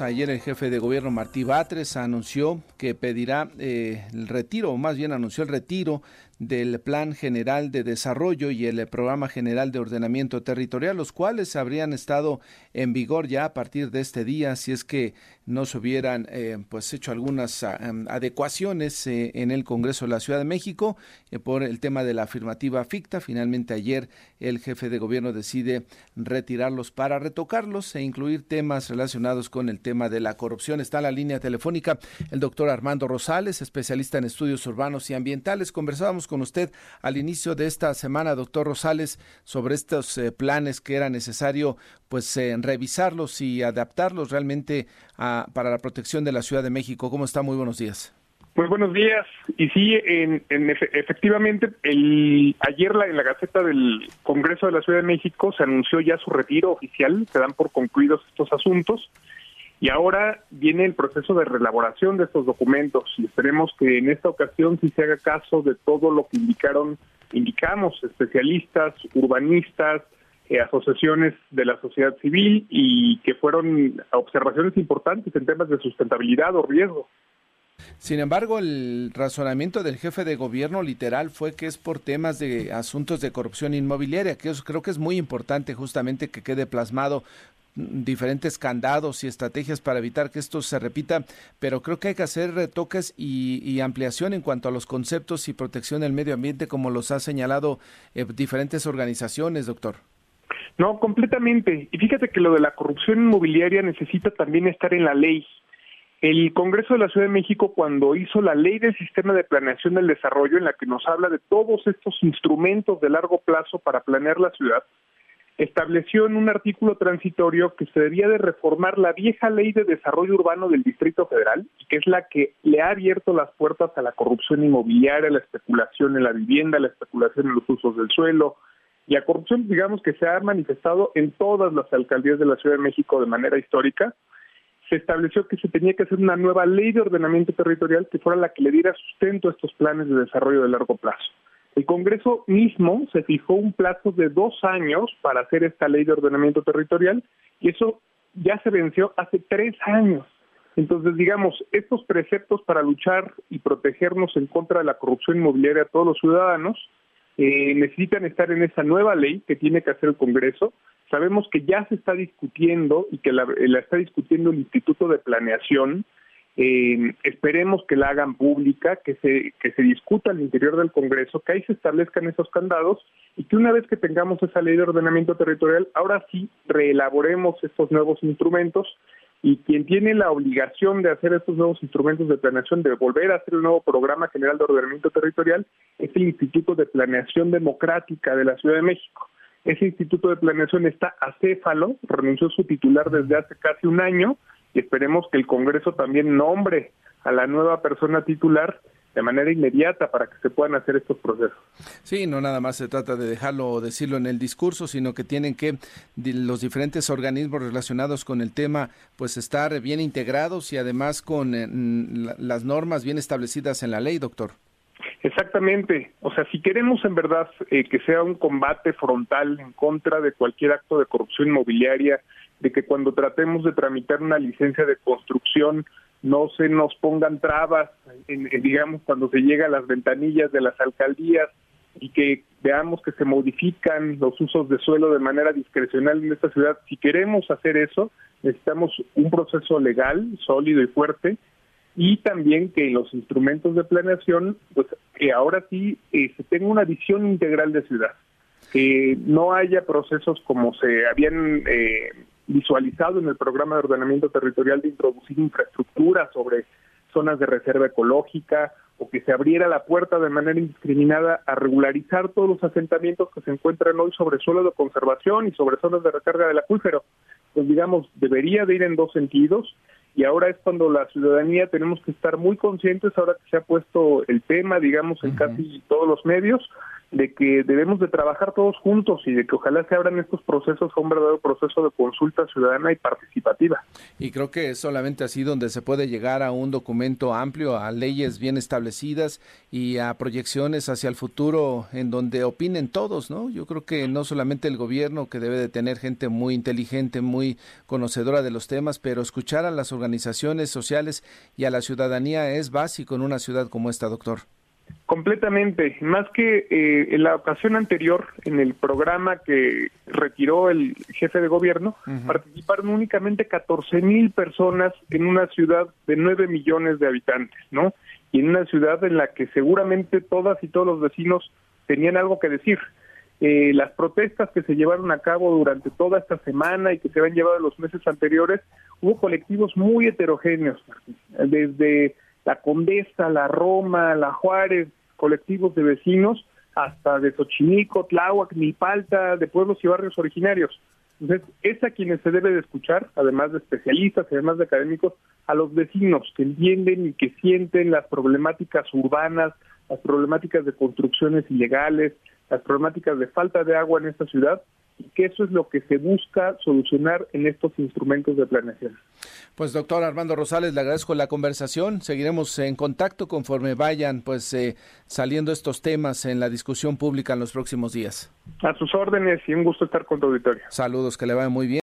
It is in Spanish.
Ayer el jefe de gobierno Martí Batres anunció que pedirá eh, el retiro, o más bien anunció el retiro del Plan General de Desarrollo y el Programa General de Ordenamiento Territorial, los cuales habrían estado en vigor ya a partir de este día, si es que no se hubieran eh, pues hecho algunas ah, em, adecuaciones eh, en el Congreso de la Ciudad de México eh, por el tema de la afirmativa ficta. Finalmente ayer el jefe de gobierno decide retirarlos para retocarlos e incluir temas relacionados con el tema de la corrupción. Está en la línea telefónica el doctor Armando Rosales, especialista en estudios urbanos y ambientales. Conversábamos con usted al inicio de esta semana, doctor Rosales, sobre estos eh, planes que era necesario pues eh, revisarlos y adaptarlos realmente para la protección de la Ciudad de México. ¿Cómo está? Muy buenos días. Pues buenos días. Y sí, en, efectivamente, el, ayer la, en la Gaceta del Congreso de la Ciudad de México se anunció ya su retiro oficial, se dan por concluidos estos asuntos. Y ahora viene el proceso de reelaboración de estos documentos y esperemos que en esta ocasión sí se haga caso de todo lo que indicaron, indicamos especialistas, urbanistas, eh, asociaciones de la sociedad civil y que fueron observaciones importantes en temas de sustentabilidad o riesgo. Sin embargo, el razonamiento del jefe de gobierno literal fue que es por temas de asuntos de corrupción inmobiliaria, que creo que es muy importante justamente que quede plasmado diferentes candados y estrategias para evitar que esto se repita, pero creo que hay que hacer retoques y, ampliación en cuanto a los conceptos y protección del medio ambiente, como los ha señalado eh, diferentes organizaciones, doctor. No, completamente. Y fíjate que lo de la corrupción inmobiliaria necesita también estar en la ley. El Congreso de la Ciudad de México, cuando hizo la ley del sistema de planeación del desarrollo, en la que nos habla de todos estos instrumentos de largo plazo para planear la ciudad, estableció en un artículo transitorio que se debía de reformar la vieja ley de desarrollo urbano del Distrito Federal, que es la que le ha abierto las puertas a la corrupción inmobiliaria, a la especulación en la vivienda, a la especulación en los usos del suelo y a corrupción, digamos, que se ha manifestado en todas las alcaldías de la Ciudad de México de manera histórica. Se estableció que se tenía que hacer una nueva ley de ordenamiento territorial que fuera la que le diera sustento a estos planes de desarrollo de largo plazo. El Congreso mismo se fijó un plazo de dos años para hacer esta ley de ordenamiento territorial y eso ya se venció hace tres años. Entonces, digamos, estos preceptos para luchar y protegernos en contra de la corrupción inmobiliaria a todos los ciudadanos eh, necesitan estar en esa nueva ley que tiene que hacer el Congreso. Sabemos que ya se está discutiendo y que la está discutiendo el Instituto de Planeación eh, esperemos que la hagan pública, que se, que se discuta al interior del Congreso, que ahí se establezcan esos candados y que una vez que tengamos esa ley de ordenamiento territorial, ahora sí reelaboremos estos nuevos instrumentos y quien tiene la obligación de hacer estos nuevos instrumentos de planeación, de volver a hacer el nuevo programa general de ordenamiento territorial, es el Instituto de Planeación Democrática de la Ciudad de México. Ese Instituto de Planeación está acéfalo, renunció su titular desde hace casi un año, y esperemos que el Congreso también nombre a la nueva persona titular de manera inmediata para que se puedan hacer estos procesos. Sí, no nada más se trata de dejarlo o decirlo en el discurso, sino que tienen que los diferentes organismos relacionados con el tema pues estar bien integrados y además con eh, las normas bien establecidas en la ley, doctor. Exactamente. O sea, si queremos en verdad eh, que sea un combate frontal en contra de cualquier acto de corrupción inmobiliaria, de que cuando tratemos de tramitar una licencia de construcción no se nos pongan trabas, en, digamos, cuando se llega a las ventanillas de las alcaldías y que veamos que se modifican los usos de suelo de manera discrecional en esta ciudad. Si queremos hacer eso, necesitamos un proceso legal sólido y fuerte y también que los instrumentos de planeación, pues que ahora sí eh, se tenga una visión integral de ciudad, que no haya procesos como se habían eh, visualizado en el programa de ordenamiento territorial de introducir infraestructura sobre zonas de reserva ecológica o que se abriera la puerta de manera indiscriminada a regularizar todos los asentamientos que se encuentran hoy sobre suelo de conservación y sobre zonas de recarga del acuífero. Pues digamos, debería de ir en dos sentidos y ahora es cuando la ciudadanía tenemos que estar muy conscientes, ahora que se ha puesto el tema, digamos, en casi todos los medios, de que debemos de trabajar todos juntos y de que ojalá se abran estos procesos a un verdadero proceso de consulta ciudadana y participativa. Y creo que es solamente así donde se puede llegar a un documento amplio, a leyes bien establecidas y a proyecciones hacia el futuro en donde opinen todos, ¿no? Yo creo que no solamente el gobierno, que debe de tener gente muy inteligente, muy conocedora de los temas, pero escuchar a las organizaciones sociales y a la ciudadanía es básico en una ciudad como esta, doctor. Completamente. Más que eh, en la ocasión anterior, en el programa que retiró el jefe de gobierno, participaron únicamente 14 mil personas en una ciudad de 9 millones de habitantes, ¿no? Y en una ciudad en la que seguramente todas y todos los vecinos tenían algo que decir. Eh, las protestas que se llevaron a cabo durante toda esta semana y que se habían llevado en los meses anteriores, hubo colectivos muy heterogéneos, desde la Condesa, la Roma, la Juárez, colectivos de vecinos, hasta de Xochimilco, Tláhuac, Nipalta, de pueblos y barrios originarios. Entonces, es a quienes se debe de escuchar, además de especialistas, además de académicos, a los vecinos que entienden y que sienten las problemáticas urbanas, las problemáticas de construcciones ilegales, las problemáticas de falta de agua en esta ciudad y que eso es lo que se busca solucionar en estos instrumentos de planeación. Pues doctor Armando Rosales, le agradezco la conversación. Seguiremos en contacto conforme vayan pues eh, saliendo estos temas en la discusión pública en los próximos días. A sus órdenes y un gusto estar con tu auditorio. Saludos, que le vaya muy bien.